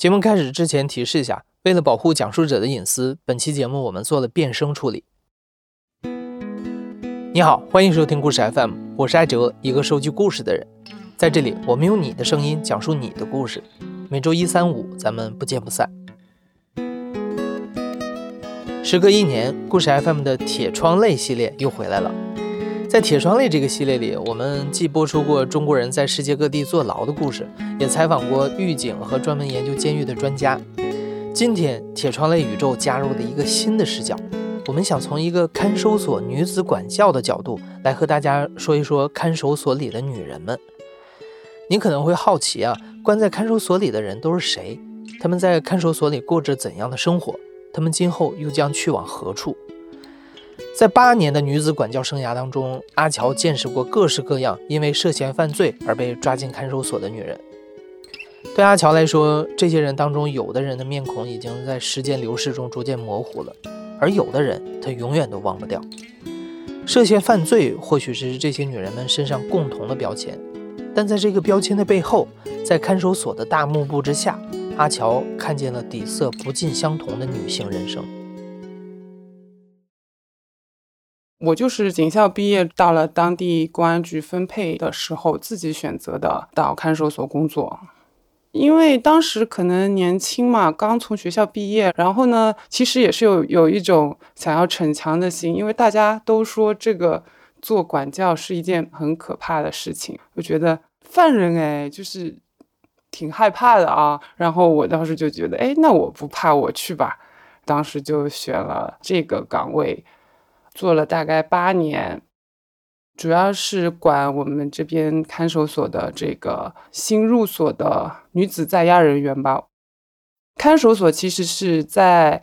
节目开始之前提示一下，为了保护讲述者的隐私，本期节目我们做了变声处理。你好，欢迎收听故事 FM，我是艾哲，一个收集故事的人。在这里，我们用你的声音讲述你的故事。每周一、三、五，咱们不见不散。时隔一年，故事 FM 的铁窗泪系列又回来了。在铁窗泪这个系列里，我们既播出过中国人在世界各地坐牢的故事，也采访过狱警和专门研究监狱的专家。今天，铁窗泪宇宙加入了一个新的视角，我们想从一个看守所女子管教的角度来和大家说一说看守所里的女人们。你可能会好奇啊，关在看守所里的人都是谁？他们在看守所里过着怎样的生活？他们今后又将去往何处？在八年的女子管教生涯当中，阿乔见识过各式各样因为涉嫌犯罪而被抓进看守所的女人。对阿乔来说，这些人当中，有的人的面孔已经在时间流逝中逐渐模糊了，而有的人他永远都忘不掉。涉嫌犯罪或许是这些女人们身上共同的标签，但在这个标签的背后，在看守所的大幕布之下，阿乔看见了底色不尽相同的女性人生。我就是警校毕业，到了当地公安局分配的时候，自己选择的到看守所工作。因为当时可能年轻嘛，刚从学校毕业，然后呢，其实也是有有一种想要逞强的心，因为大家都说这个做管教是一件很可怕的事情，我觉得犯人哎，就是挺害怕的啊。然后我当时就觉得，哎，那我不怕，我去吧。当时就选了这个岗位。做了大概八年，主要是管我们这边看守所的这个新入所的女子在押人员吧。看守所其实是在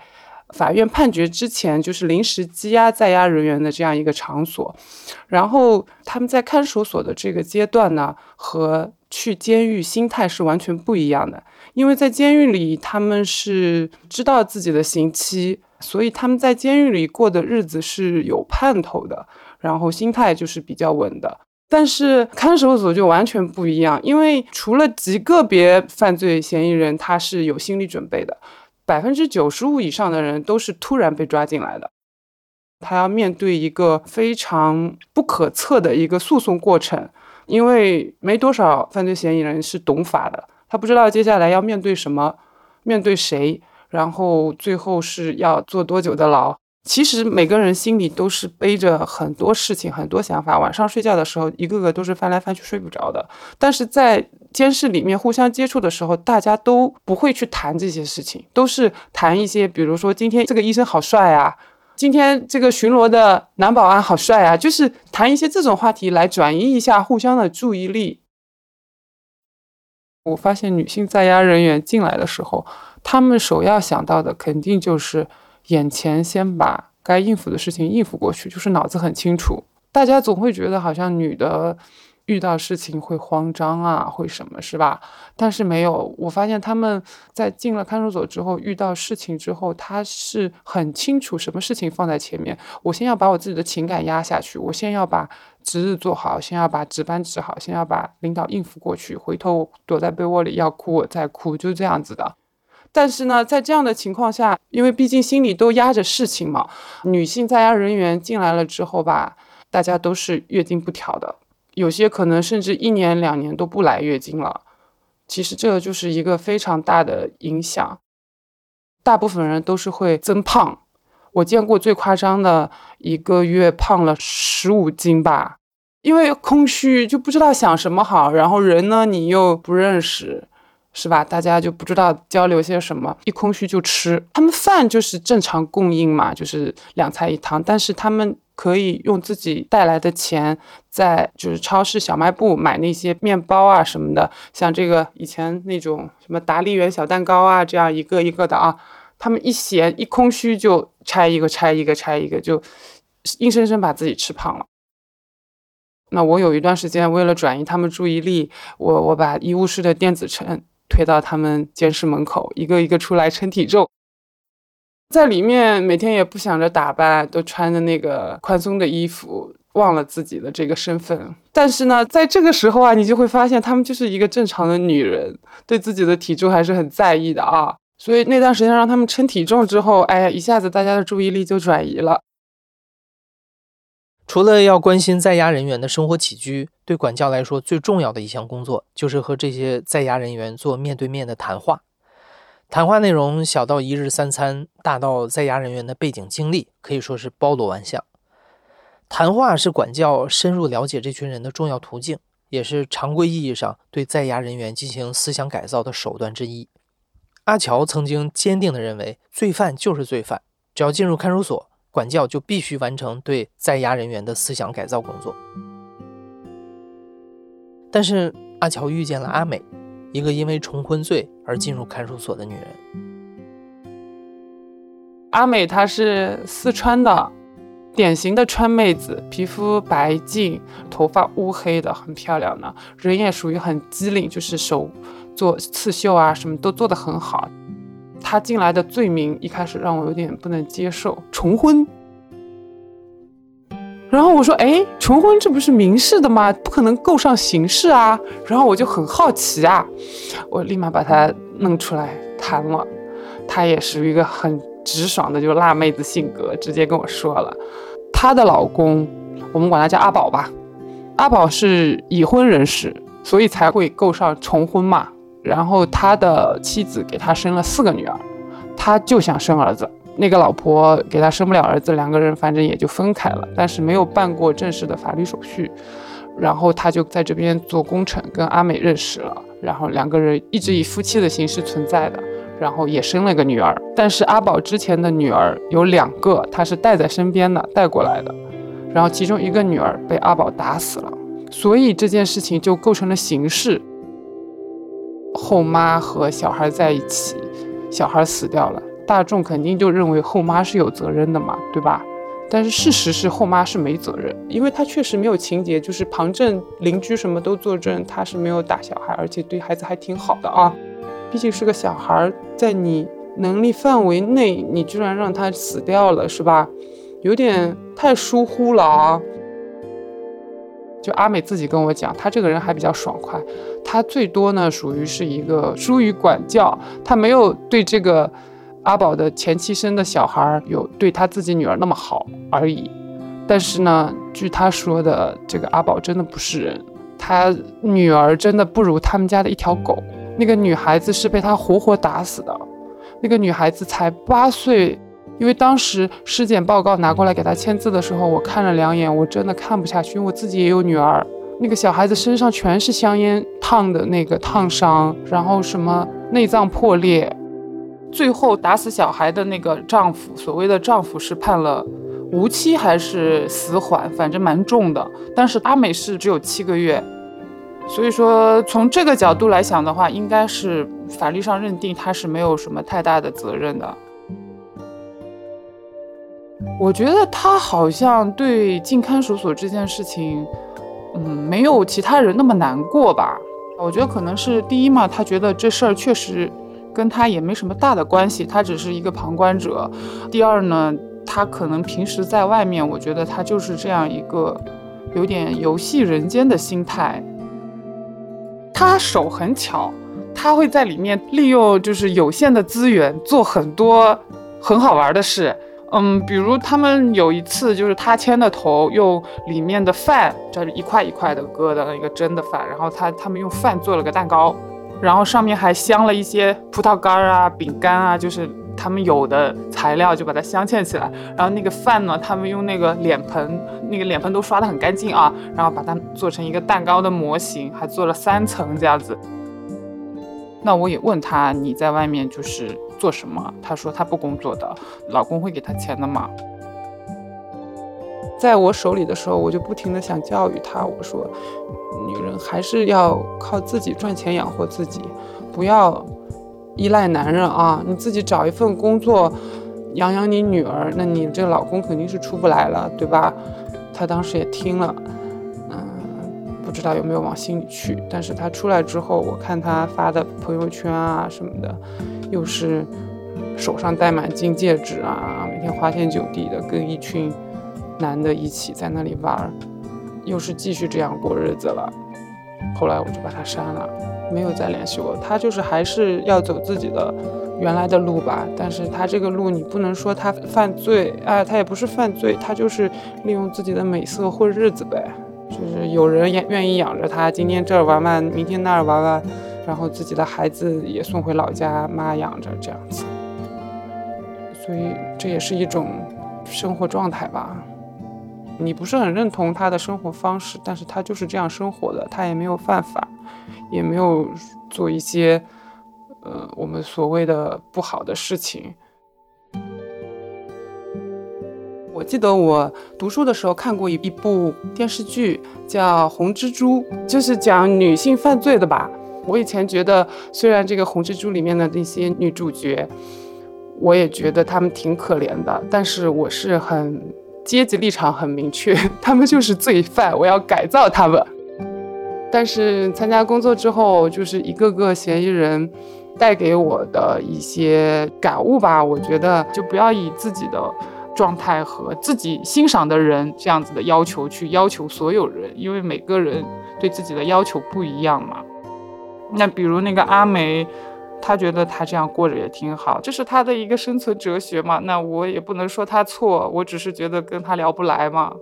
法院判决之前，就是临时羁押在押人员的这样一个场所。然后他们在看守所的这个阶段呢，和去监狱心态是完全不一样的。因为在监狱里，他们是知道自己的刑期。所以他们在监狱里过的日子是有盼头的，然后心态就是比较稳的。但是看守所就完全不一样，因为除了极个别犯罪嫌疑人他是有心理准备的，百分之九十五以上的人都是突然被抓进来的，他要面对一个非常不可测的一个诉讼过程，因为没多少犯罪嫌疑人是懂法的，他不知道接下来要面对什么，面对谁。然后最后是要坐多久的牢？其实每个人心里都是背着很多事情、很多想法，晚上睡觉的时候，一个个都是翻来翻去睡不着的。但是在监视里面互相接触的时候，大家都不会去谈这些事情，都是谈一些，比如说今天这个医生好帅啊，今天这个巡逻的男保安好帅啊，就是谈一些这种话题来转移一下互相的注意力。我发现女性在押人员进来的时候。他们首要想到的肯定就是眼前先把该应付的事情应付过去，就是脑子很清楚。大家总会觉得好像女的遇到事情会慌张啊，会什么是吧？但是没有，我发现他们在进了看守所之后，遇到事情之后，他是很清楚什么事情放在前面。我先要把我自己的情感压下去，我先要把值日做好，先要把值班值好，先要把领导应付过去。回头躲在被窝里要哭我再哭，就这样子的。但是呢，在这样的情况下，因为毕竟心里都压着事情嘛，女性在押人员进来了之后吧，大家都是月经不调的，有些可能甚至一年两年都不来月经了。其实这个就是一个非常大的影响，大部分人都是会增胖。我见过最夸张的一个月胖了十五斤吧，因为空虚就不知道想什么好，然后人呢你又不认识。是吧？大家就不知道交流些什么，一空虚就吃。他们饭就是正常供应嘛，就是两菜一汤。但是他们可以用自己带来的钱，在就是超市小卖部买那些面包啊什么的，像这个以前那种什么达利园小蛋糕啊，这样一个一个的啊。他们一闲一空虚就拆一个拆一个拆一个，就硬生生把自己吃胖了。那我有一段时间为了转移他们注意力，我我把医务室的电子秤。推到他们监室门口，一个一个出来称体重，在里面每天也不想着打扮，都穿着那个宽松的衣服。忘了自己的这个身份。但是呢，在这个时候啊，你就会发现他们就是一个正常的女人，对自己的体重还是很在意的啊。所以那段时间让他们称体重之后，哎呀，一下子大家的注意力就转移了。除了要关心在押人员的生活起居，对管教来说最重要的一项工作就是和这些在押人员做面对面的谈话。谈话内容小到一日三餐，大到在押人员的背景经历，可以说是包罗万象。谈话是管教深入了解这群人的重要途径，也是常规意义上对在押人员进行思想改造的手段之一。阿乔曾经坚定地认为，罪犯就是罪犯，只要进入看守所。管教就必须完成对在押人员的思想改造工作。但是阿乔遇见了阿美，一个因为重婚罪而进入看守所的女人。阿美她是四川的，典型的川妹子，皮肤白净，头发乌黑的，很漂亮的，人也属于很机灵，就是手做刺绣啊，什么都做得很好。他进来的罪名一开始让我有点不能接受，重婚。然后我说：“哎，重婚这不是民事的吗？不可能构上刑事啊。”然后我就很好奇啊，我立马把他弄出来谈了。他也是一个很直爽的，就是辣妹子性格，直接跟我说了，她的老公，我们管他叫阿宝吧，阿宝是已婚人士，所以才会够上重婚嘛。然后他的妻子给他生了四个女儿，他就想生儿子。那个老婆给他生不了儿子，两个人反正也就分开了，但是没有办过正式的法律手续。然后他就在这边做工程，跟阿美认识了，然后两个人一直以夫妻的形式存在的，然后也生了个女儿。但是阿宝之前的女儿有两个，他是带在身边的，带过来的。然后其中一个女儿被阿宝打死了，所以这件事情就构成了刑事。后妈和小孩在一起，小孩死掉了，大众肯定就认为后妈是有责任的嘛，对吧？但是事实是后妈是没责任，因为她确实没有情节，就是旁证、邻居什么都作证，她是没有打小孩，而且对孩子还挺好的啊。毕竟是个小孩，在你能力范围内，你居然让他死掉了，是吧？有点太疏忽了啊。就阿美自己跟我讲，她这个人还比较爽快，她最多呢属于是一个疏于管教，她没有对这个阿宝的前妻生的小孩有对她自己女儿那么好而已。但是呢，据她说的，这个阿宝真的不是人，他女儿真的不如他们家的一条狗。那个女孩子是被他活活打死的，那个女孩子才八岁。因为当时尸检报告拿过来给他签字的时候，我看了两眼，我真的看不下去，因为我自己也有女儿。那个小孩子身上全是香烟烫的那个烫伤，然后什么内脏破裂。最后打死小孩的那个丈夫，所谓的丈夫是判了无期还是死缓，反正蛮重的。但是阿美是只有七个月，所以说从这个角度来想的话，应该是法律上认定他是没有什么太大的责任的。我觉得他好像对进看守所这件事情，嗯，没有其他人那么难过吧。我觉得可能是第一嘛，他觉得这事儿确实跟他也没什么大的关系，他只是一个旁观者。第二呢，他可能平时在外面，我觉得他就是这样一个有点游戏人间的心态。他手很巧，他会在里面利用就是有限的资源做很多很好玩的事。嗯，比如他们有一次就是他牵的头，用里面的饭，就是一块一块的割的一个蒸的饭，然后他他们用饭做了个蛋糕，然后上面还镶了一些葡萄干啊、饼干啊，就是他们有的材料就把它镶嵌起来。然后那个饭呢，他们用那个脸盆，那个脸盆都刷得很干净啊，然后把它做成一个蛋糕的模型，还做了三层这样子。那我也问他，你在外面就是做什么？她说她不工作的，老公会给她钱的嘛。在我手里的时候，我就不停的想教育她，我说，女人还是要靠自己赚钱养活自己，不要依赖男人啊！你自己找一份工作，养养你女儿，那你这个老公肯定是出不来了，对吧？她当时也听了。嗯不知道有没有往心里去，但是他出来之后，我看他发的朋友圈啊什么的，又是手上戴满金戒指啊，每天花天酒地的，跟一群男的一起在那里玩，又是继续这样过日子了。后来我就把他删了，没有再联系过。他就是还是要走自己的原来的路吧，但是他这个路你不能说他犯罪，哎，他也不是犯罪，他就是利用自己的美色混日子呗。就是有人愿愿意养着他，今天这儿玩玩，明天那儿玩玩，然后自己的孩子也送回老家，妈养着这样子。所以这也是一种生活状态吧。你不是很认同他的生活方式，但是他就是这样生活的，他也没有犯法，也没有做一些呃我们所谓的不好的事情。我记得我读书的时候看过一一部电视剧，叫《红蜘蛛》，就是讲女性犯罪的吧。我以前觉得，虽然这个《红蜘蛛》里面的那些女主角，我也觉得她们挺可怜的，但是我是很阶级立场很明确，她们就是罪犯，我要改造她们。但是参加工作之后，就是一个个嫌疑人带给我的一些感悟吧，我觉得就不要以自己的。状态和自己欣赏的人这样子的要求去要求所有人，因为每个人对自己的要求不一样嘛。那比如那个阿梅，她觉得她这样过着也挺好，这是她的一个生存哲学嘛。那我也不能说她错，我只是觉得跟她聊不来嘛。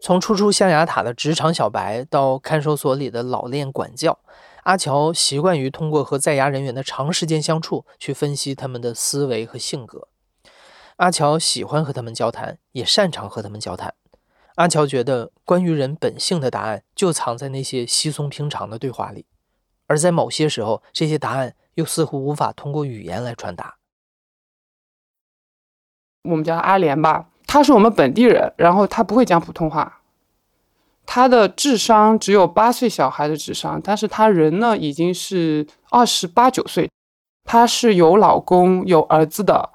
从初出象牙塔的职场小白到看守所里的老练管教。阿乔习惯于通过和在押人员的长时间相处去分析他们的思维和性格。阿乔喜欢和他们交谈，也擅长和他们交谈。阿乔觉得，关于人本性的答案就藏在那些稀松平常的对话里，而在某些时候，这些答案又似乎无法通过语言来传达。我们叫阿莲吧，他是我们本地人，然后他不会讲普通话。她的智商只有八岁小孩的智商，但是她人呢已经是二十八九岁，她是有老公有儿子的，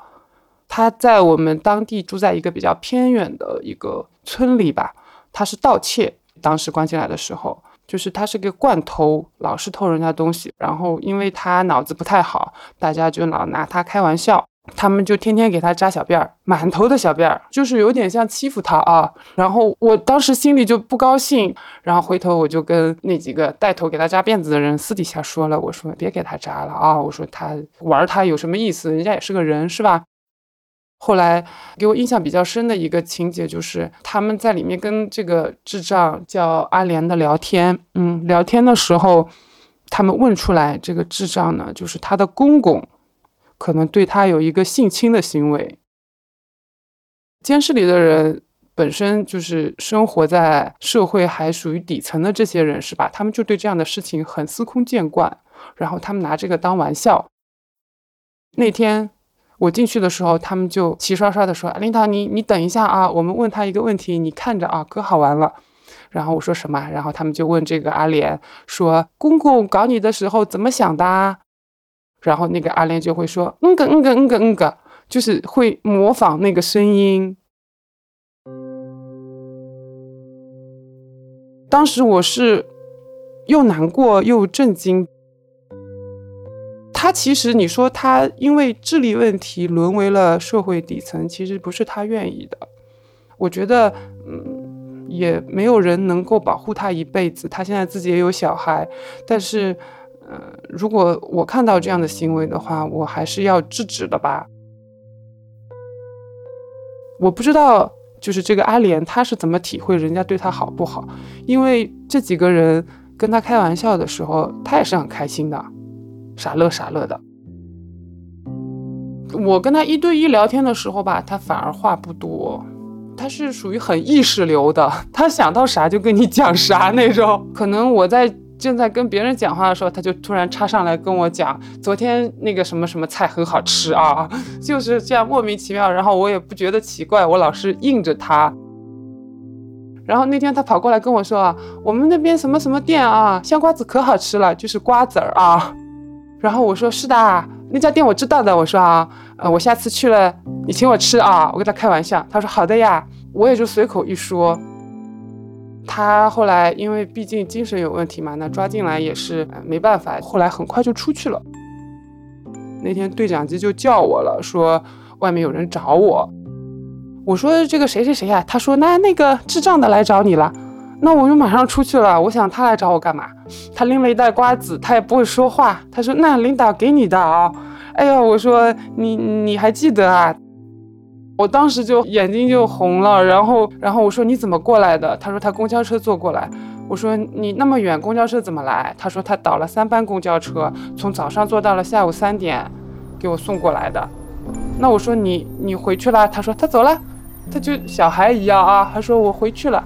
他在我们当地住在一个比较偏远的一个村里吧，他是盗窃，当时关进来的时候，就是他是个惯偷，老是偷人家东西，然后因为他脑子不太好，大家就老拿他开玩笑。他们就天天给他扎小辫儿，满头的小辫儿，就是有点像欺负他啊。然后我当时心里就不高兴，然后回头我就跟那几个带头给他扎辫子的人私底下说了，我说别给他扎了啊，我说他玩他有什么意思？人家也是个人是吧？后来给我印象比较深的一个情节就是他们在里面跟这个智障叫阿莲的聊天，嗯，聊天的时候，他们问出来这个智障呢，就是他的公公。可能对他有一个性侵的行为。监视里的人本身就是生活在社会还属于底层的这些人，是吧？他们就对这样的事情很司空见惯，然后他们拿这个当玩笑。那天我进去的时候，他们就齐刷刷的说：“林涛，你你等一下啊，我们问他一个问题，你看着啊，可好玩了。”然后我说什么？然后他们就问这个阿莲说：“公公搞你的时候怎么想的？”然后那个阿莲就会说嗯个嗯个嗯个嗯个，就是会模仿那个声音。当时我是又难过又震惊。他其实你说他因为智力问题沦为了社会底层，其实不是他愿意的。我觉得嗯，也没有人能够保护他一辈子。他现在自己也有小孩，但是。呃，如果我看到这样的行为的话，我还是要制止的吧。我不知道，就是这个阿莲他是怎么体会人家对他好不好，因为这几个人跟他开玩笑的时候，他也是很开心的，傻乐傻乐的。我跟他一对一聊天的时候吧，他反而话不多，他是属于很意识流的，他想到啥就跟你讲啥那种。可能我在。正在跟别人讲话的时候，他就突然插上来跟我讲，昨天那个什么什么菜很好吃啊，就是这样莫名其妙。然后我也不觉得奇怪，我老是应着他。然后那天他跑过来跟我说啊，我们那边什么什么店啊，香瓜子可好吃了，就是瓜子儿啊。然后我说是的，那家店我知道的。我说啊，呃，我下次去了，你请我吃啊。我跟他开玩笑，他说好的呀，我也就随口一说。他后来因为毕竟精神有问题嘛，那抓进来也是没办法。后来很快就出去了。那天对讲机就叫我了，说外面有人找我。我说这个谁谁谁呀？他说那那个智障的来找你了。那我就马上出去了。我想他来找我干嘛？他拎了一袋瓜子，他也不会说话。他说那领导给你的啊。哎呀，我说你你还记得啊？我当时就眼睛就红了。然后然后我说你怎么过来的？他说他公交车坐过来。我说你那么远公交车怎么来？他说他倒了三班公交车，从早上坐到了下午三点，给我送过来的。那我说你你回去了？他说他走了。他就小孩一样啊，他说我回去了。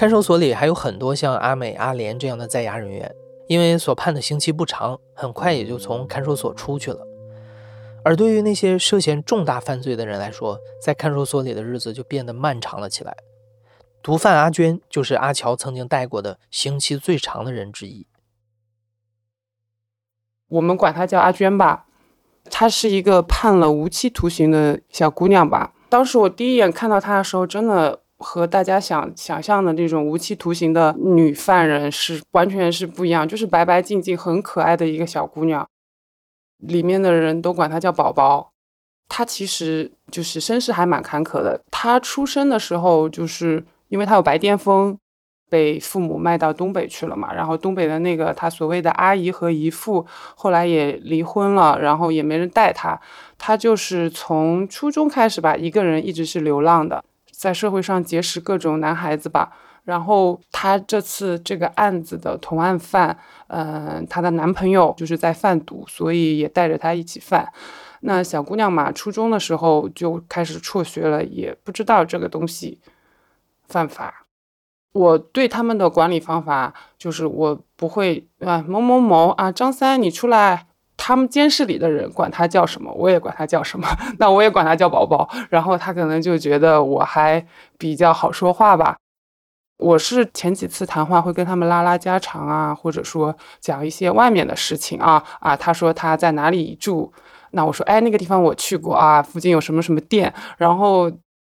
看守所里还有很多像阿美、阿莲这样的在押人员，因为所判的刑期不长，很快也就从看守所出去了。而对于那些涉嫌重大犯罪的人来说，在看守所里的日子就变得漫长了起来。毒贩阿娟就是阿乔曾经带过的刑期最长的人之一。我们管她叫阿娟吧，她是一个判了无期徒刑的小姑娘吧。当时我第一眼看到她的时候，真的和大家想想象的那种无期徒刑的女犯人是完全是不一样，就是白白净净、很可爱的一个小姑娘。里面的人都管她叫宝宝。她其实就是身世还蛮坎坷的。她出生的时候，就是因为她有白癜风。被父母卖到东北去了嘛，然后东北的那个他所谓的阿姨和姨父后来也离婚了，然后也没人带他，他就是从初中开始吧，一个人一直是流浪的，在社会上结识各种男孩子吧，然后她这次这个案子的同案犯，嗯，她的男朋友就是在贩毒，所以也带着她一起贩。那小姑娘嘛，初中的时候就开始辍学了，也不知道这个东西犯法。我对他们的管理方法就是，我不会啊某某某啊张三你出来，他们监视里的人管他叫什么，我也管他叫什么，那我也管他叫宝宝。然后他可能就觉得我还比较好说话吧。我是前几次谈话会跟他们拉拉家常啊，或者说讲一些外面的事情啊啊。他说他在哪里住，那我说哎那个地方我去过啊，附近有什么什么店，然后。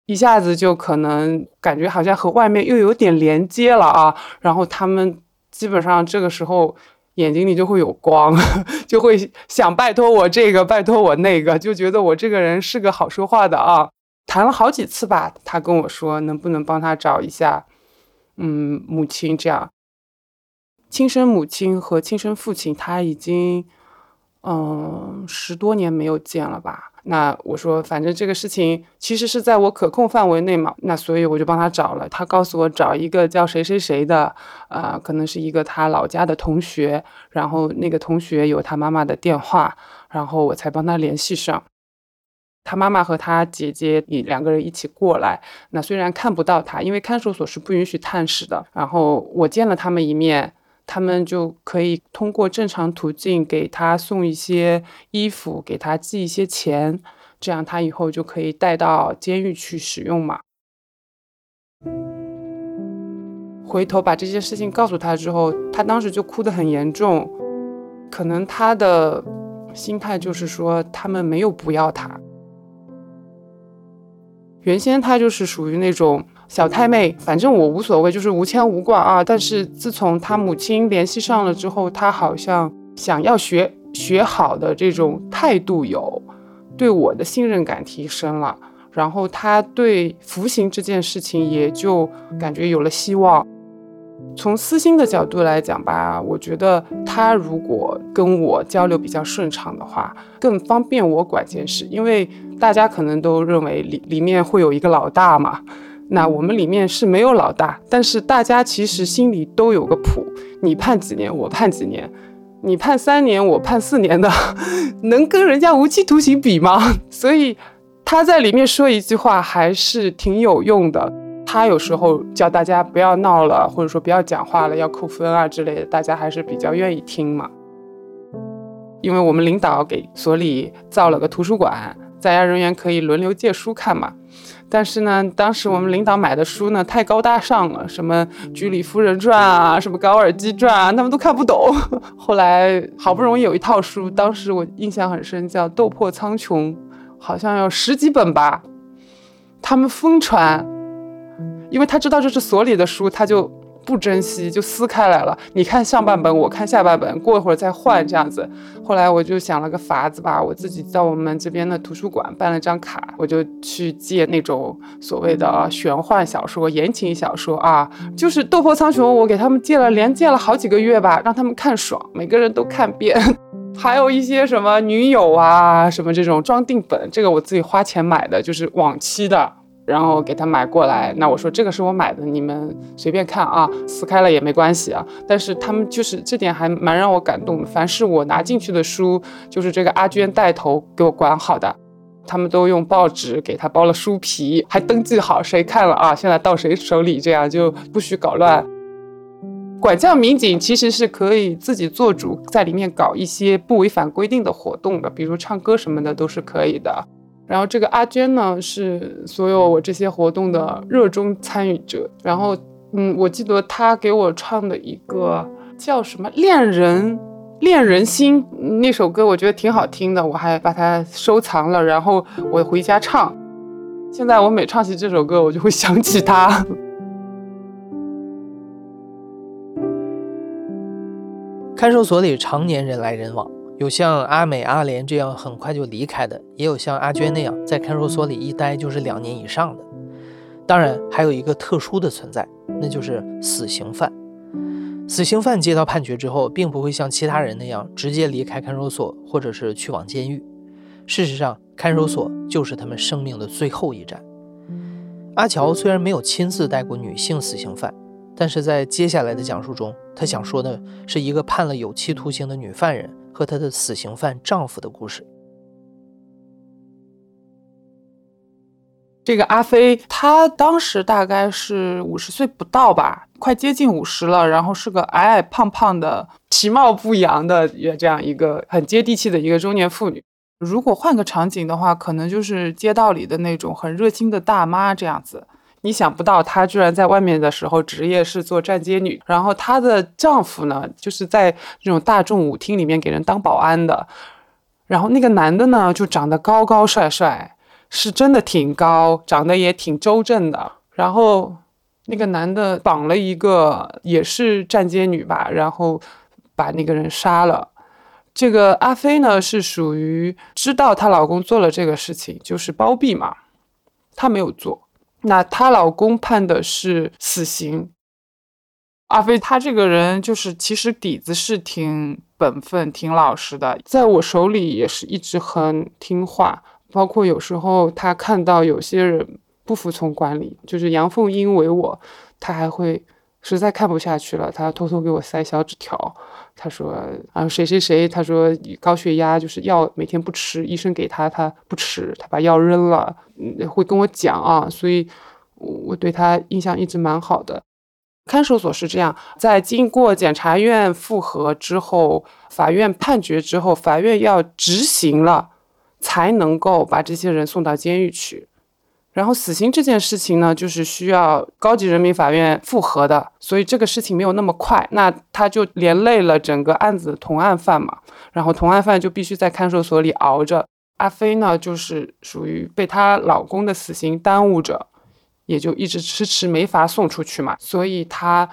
一下子就可能感觉好像和外面又有点连接了啊，然后他们基本上这个时候眼睛里就会有光，就会想拜托我这个，拜托我那个，就觉得我这个人是个好说话的啊。谈了好几次吧，他跟我说能不能帮他找一下，嗯，母亲这样，亲生母亲和亲生父亲他已经嗯十多年没有见了吧。那我说，反正这个事情其实是在我可控范围内嘛，那所以我就帮他找了。他告诉我找一个叫谁谁谁的，啊，可能是一个他老家的同学，然后那个同学有他妈妈的电话，然后我才帮他联系上。他妈妈和他姐姐你两个人一起过来，那虽然看不到他，因为看守所是不允许探视的，然后我见了他们一面。他们就可以通过正常途径给他送一些衣服，给他寄一些钱，这样他以后就可以带到监狱去使用嘛。回头把这些事情告诉他之后，他当时就哭得很严重，可能他的心态就是说他们没有不要他。原先他就是属于那种。小太妹，反正我无所谓，就是无牵无挂啊。但是自从他母亲联系上了之后，他好像想要学学好的这种态度有，对我的信任感提升了。然后他对服刑这件事情也就感觉有了希望。从私心的角度来讲吧，我觉得他如果跟我交流比较顺畅的话，更方便我管件事，因为大家可能都认为里里面会有一个老大嘛。那我们里面是没有老大，但是大家其实心里都有个谱。你判几年，我判几年；你判三年，我判四年的，能跟人家无期徒刑比吗？所以他在里面说一句话还是挺有用的。他有时候叫大家不要闹了，或者说不要讲话了，要扣分啊之类的，大家还是比较愿意听嘛。因为我们领导给所里造了个图书馆，在押人员可以轮流借书看嘛。但是呢，当时我们领导买的书呢太高大上了，什么《居里夫人传》啊，什么《高尔基传》啊，他们都看不懂。后来好不容易有一套书，当时我印象很深，叫《斗破苍穹》，好像有十几本吧。他们疯传，因为他知道这是所里的书，他就不珍惜，就撕开来了。你看上半本，我看下半本，过一会儿再换这样子。后来我就想了个法子吧，我自己到我们这边的图书馆办了张卡，我就去借那种所谓的玄幻小说、言情小说啊，就是《斗破苍穹》，我给他们借了，连借了好几个月吧，让他们看爽，每个人都看遍。还有一些什么女友啊，什么这种装订本，这个我自己花钱买的，就是往期的。然后给他买过来，那我说这个是我买的，你们随便看啊，撕开了也没关系啊。但是他们就是这点还蛮让我感动的，凡是我拿进去的书，就是这个阿娟带头给我管好的，他们都用报纸给他包了书皮，还登记好谁看了啊，现在到谁手里，这样就不许搞乱。管教民警其实是可以自己做主，在里面搞一些不违反规定的活动的，比如唱歌什么的都是可以的。然后这个阿娟呢，是所有我这些活动的热衷参与者。然后，嗯，我记得她给我唱的一个叫什么《恋人恋人心》那首歌，我觉得挺好听的，我还把它收藏了。然后我回家唱。现在我每唱起这首歌，我就会想起她。看守所里常年人来人往。有像阿美、阿莲这样很快就离开的，也有像阿娟那样在看守所里一待就是两年以上的。当然，还有一个特殊的存在，那就是死刑犯。死刑犯接到判决之后，并不会像其他人那样直接离开看守所，或者是去往监狱。事实上，看守所就是他们生命的最后一站。阿乔虽然没有亲自带过女性死刑犯，但是在接下来的讲述中，他想说的是一个判了有期徒刑的女犯人。和她的死刑犯丈夫的故事。这个阿飞，他当时大概是五十岁不到吧，快接近五十了，然后是个矮矮胖胖的、其貌不扬的，也这样一个很接地气的一个中年妇女。如果换个场景的话，可能就是街道里的那种很热心的大妈这样子。你想不到，她居然在外面的时候职业是做站街女，然后她的丈夫呢，就是在那种大众舞厅里面给人当保安的。然后那个男的呢，就长得高高帅帅，是真的挺高，长得也挺周正的。然后那个男的绑了一个也是站街女吧，然后把那个人杀了。这个阿飞呢，是属于知道她老公做了这个事情，就是包庇嘛，她没有做。那她老公判的是死刑。阿飞他这个人就是其实底子是挺本分、挺老实的，在我手里也是一直很听话。包括有时候他看到有些人不服从管理，就是阳奉阴违我，他还会实在看不下去了，他偷偷给我塞小纸条。他说啊，谁谁谁，他说高血压就是药每天不吃，医生给他他不吃，他把药扔了，嗯会跟我讲啊，所以我对他印象一直蛮好的。看守所是这样，在经过检察院复核之后，法院判决之后，法院要执行了，才能够把这些人送到监狱去。然后死刑这件事情呢，就是需要高级人民法院复核的，所以这个事情没有那么快。那他就连累了整个案子的同案犯嘛，然后同案犯就必须在看守所里熬着。阿飞呢，就是属于被她老公的死刑耽误着，也就一直迟迟没法送出去嘛，所以她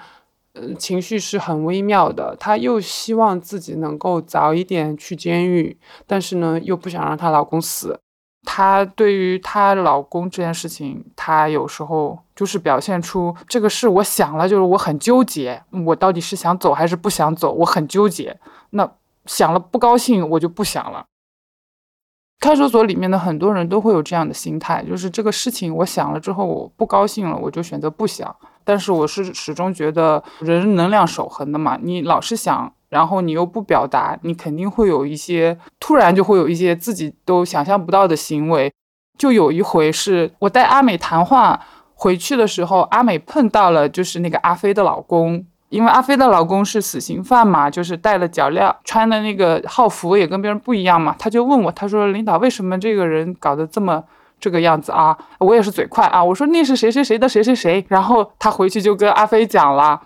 呃情绪是很微妙的。她又希望自己能够早一点去监狱，但是呢，又不想让她老公死。她对于她老公这件事情，她有时候就是表现出这个事，我想了，就是我很纠结，我到底是想走还是不想走，我很纠结。那想了不高兴，我就不想了。看守所里面的很多人都会有这样的心态，就是这个事情我想了之后，我不高兴了，我就选择不想。但是我是始终觉得人能量守恒的嘛，你老是想。然后你又不表达，你肯定会有一些突然就会有一些自己都想象不到的行为。就有一回是我带阿美谈话回去的时候，阿美碰到了就是那个阿飞的老公，因为阿飞的老公是死刑犯嘛，就是戴了脚镣，穿的那个号服也跟别人不一样嘛。他就问我，他说领导为什么这个人搞得这么这个样子啊？我也是嘴快啊，我说那是谁谁谁的谁谁谁。然后他回去就跟阿飞讲了。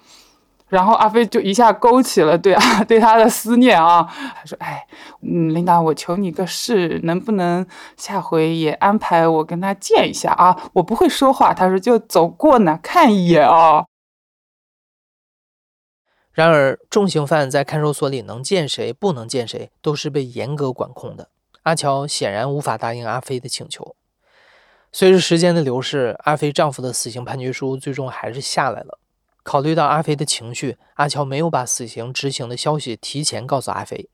然后阿飞就一下勾起了对啊 对他的思念啊，他说：“哎，嗯，领导，我求你个事，能不能下回也安排我跟他见一下啊？我不会说话。”他说：“就走过呢，看一眼啊。”然而，重刑犯在看守所里能见谁、不能见谁，都是被严格管控的。阿乔显然无法答应阿飞的请求。随着时间的流逝，阿飞丈夫的死刑判决书最终还是下来了。考虑到阿飞的情绪，阿乔没有把死刑执行的消息提前告诉阿飞，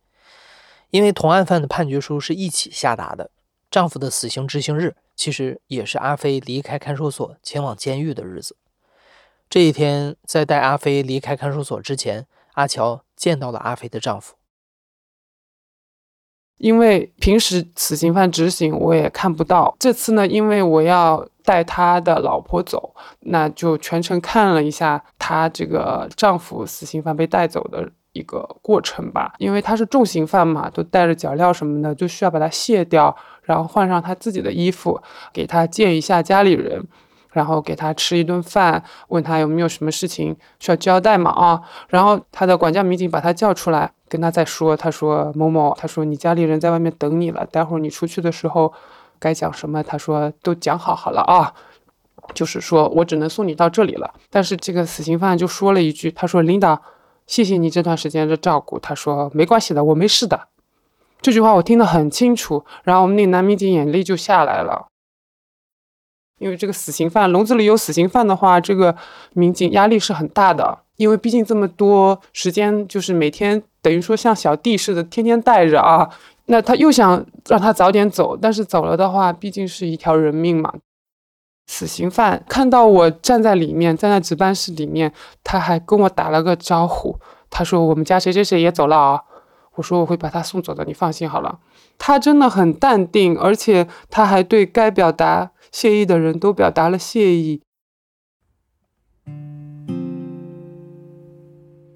因为同案犯的判决书是一起下达的。丈夫的死刑执行日，其实也是阿飞离开看守所前往监狱的日子。这一天，在带阿飞离开看守所之前，阿乔见到了阿飞的丈夫。因为平时死刑犯执行我也看不到，这次呢，因为我要带他的老婆走，那就全程看了一下他这个丈夫死刑犯被带走的一个过程吧。因为他是重刑犯嘛，都带着脚镣什么的，就需要把它卸掉，然后换上他自己的衣服，给他见一下家里人。然后给他吃一顿饭，问他有没有什么事情需要交代嘛啊？然后他的管教民警把他叫出来，跟他再说，他说某某，他说你家里人在外面等你了，待会儿你出去的时候该讲什么？他说都讲好好了啊，就是说我只能送你到这里了。但是这个死刑犯就说了一句，他说领导，谢谢你这段时间的照顾。他说没关系的，我没事的。这句话我听得很清楚，然后我们那男民警眼泪就下来了。因为这个死刑犯笼子里有死刑犯的话，这个民警压力是很大的。因为毕竟这么多时间，就是每天等于说像小弟似的，天天带着啊。那他又想让他早点走，但是走了的话，毕竟是一条人命嘛。死刑犯看到我站在里面，站在值班室里面，他还跟我打了个招呼，他说：“我们家谁谁谁也走了啊。”我说：“我会把他送走的，你放心好了。”他真的很淡定，而且他还对该表达。谢意的人都表达了谢意。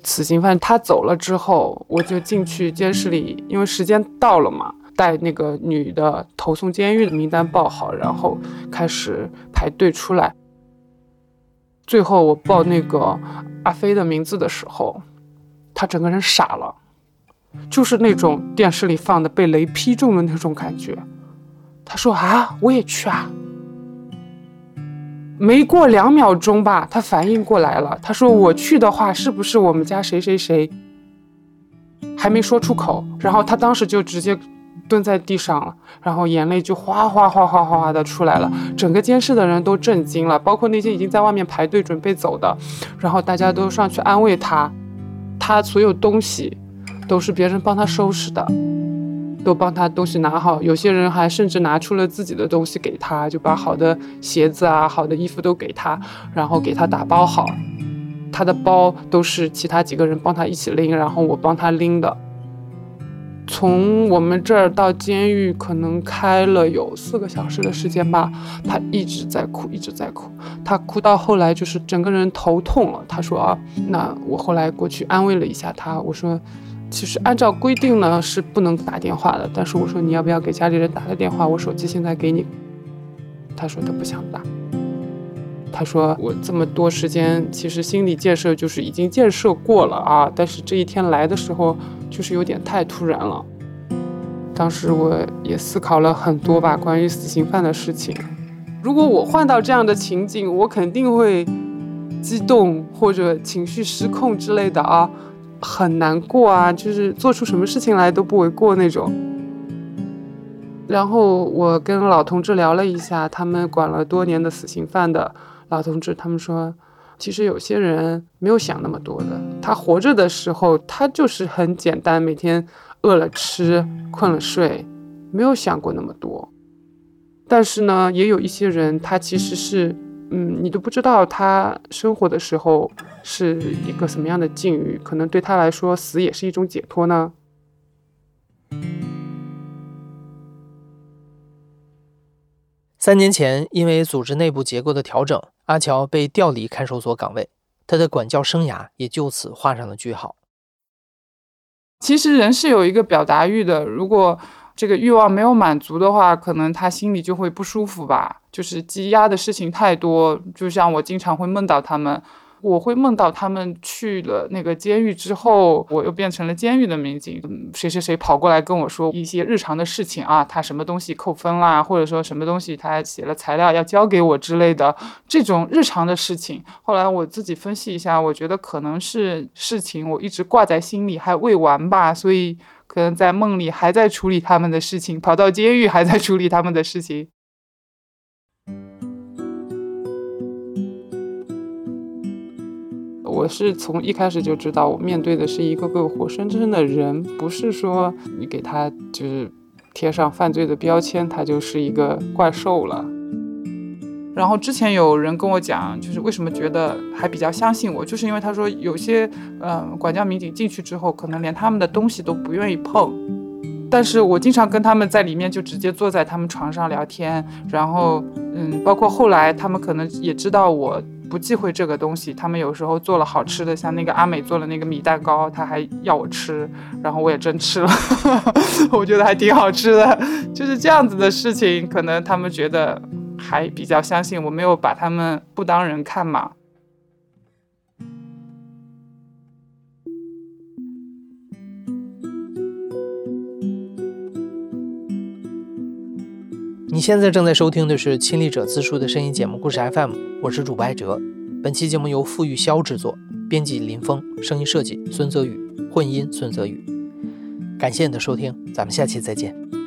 死刑犯他走了之后，我就进去监室里，因为时间到了嘛，带那个女的投送监狱的名单报好，然后开始排队出来。最后我报那个阿飞的名字的时候，他整个人傻了，就是那种电视里放的被雷劈中的那种感觉。他说：“啊，我也去啊。”没过两秒钟吧，他反应过来了。他说：“我去的话，是不是我们家谁谁谁？”还没说出口，然后他当时就直接蹲在地上了，然后眼泪就哗哗哗哗哗哗的出来了。整个监视的人都震惊了，包括那些已经在外面排队准备走的，然后大家都上去安慰他。他所有东西都是别人帮他收拾的。都帮他东西拿好，有些人还甚至拿出了自己的东西给他，就把好的鞋子啊、好的衣服都给他，然后给他打包好。他的包都是其他几个人帮他一起拎，然后我帮他拎的。从我们这儿到监狱可能开了有四个小时的时间吧，他一直在哭，一直在哭。他哭到后来就是整个人头痛了。他说啊，那我后来过去安慰了一下他，我说。其实按照规定呢是不能打电话的，但是我说你要不要给家里人打个电话？我手机现在给你。他说他不想打。他说我这么多时间其实心理建设就是已经建设过了啊，但是这一天来的时候就是有点太突然了。当时我也思考了很多吧，关于死刑犯的事情。如果我换到这样的情景，我肯定会激动或者情绪失控之类的啊。很难过啊，就是做出什么事情来都不为过那种。然后我跟老同志聊了一下，他们管了多年的死刑犯的老同志，他们说，其实有些人没有想那么多的。他活着的时候，他就是很简单，每天饿了吃，困了睡，没有想过那么多。但是呢，也有一些人，他其实是。嗯，你都不知道他生活的时候是一个什么样的境遇，可能对他来说死也是一种解脱呢。三年前，因为组织内部结构的调整，阿乔被调离看守所岗位，他的管教生涯也就此画上了句号。其实人是有一个表达欲的，如果。这个欲望没有满足的话，可能他心里就会不舒服吧。就是积压的事情太多，就像我经常会梦到他们，我会梦到他们去了那个监狱之后，我又变成了监狱的民警。谁谁谁跑过来跟我说一些日常的事情啊，他什么东西扣分啦，或者说什么东西他写了材料要交给我之类的这种日常的事情。后来我自己分析一下，我觉得可能是事情我一直挂在心里还未完吧，所以可能在梦里还在处理他们的事情，跑到监狱还在处理他们的事情。我是从一开始就知道，我面对的是一个个活生生的人，不是说你给他就是贴上犯罪的标签，他就是一个怪兽了。然后之前有人跟我讲，就是为什么觉得还比较相信我，就是因为他说有些嗯管教民警进去之后，可能连他们的东西都不愿意碰，但是我经常跟他们在里面就直接坐在他们床上聊天，然后嗯，包括后来他们可能也知道我。不忌讳这个东西，他们有时候做了好吃的，像那个阿美做的那个米蛋糕，他还要我吃，然后我也真吃了，我觉得还挺好吃的。就是这样子的事情，可能他们觉得还比较相信我，没有把他们不当人看嘛。你现在正在收听的是亲历者自述的声音节目《故事 FM》，我是主播艾哲。本期节目由付玉霄制作，编辑林峰，声音设计孙泽宇，混音孙泽宇。感谢你的收听，咱们下期再见。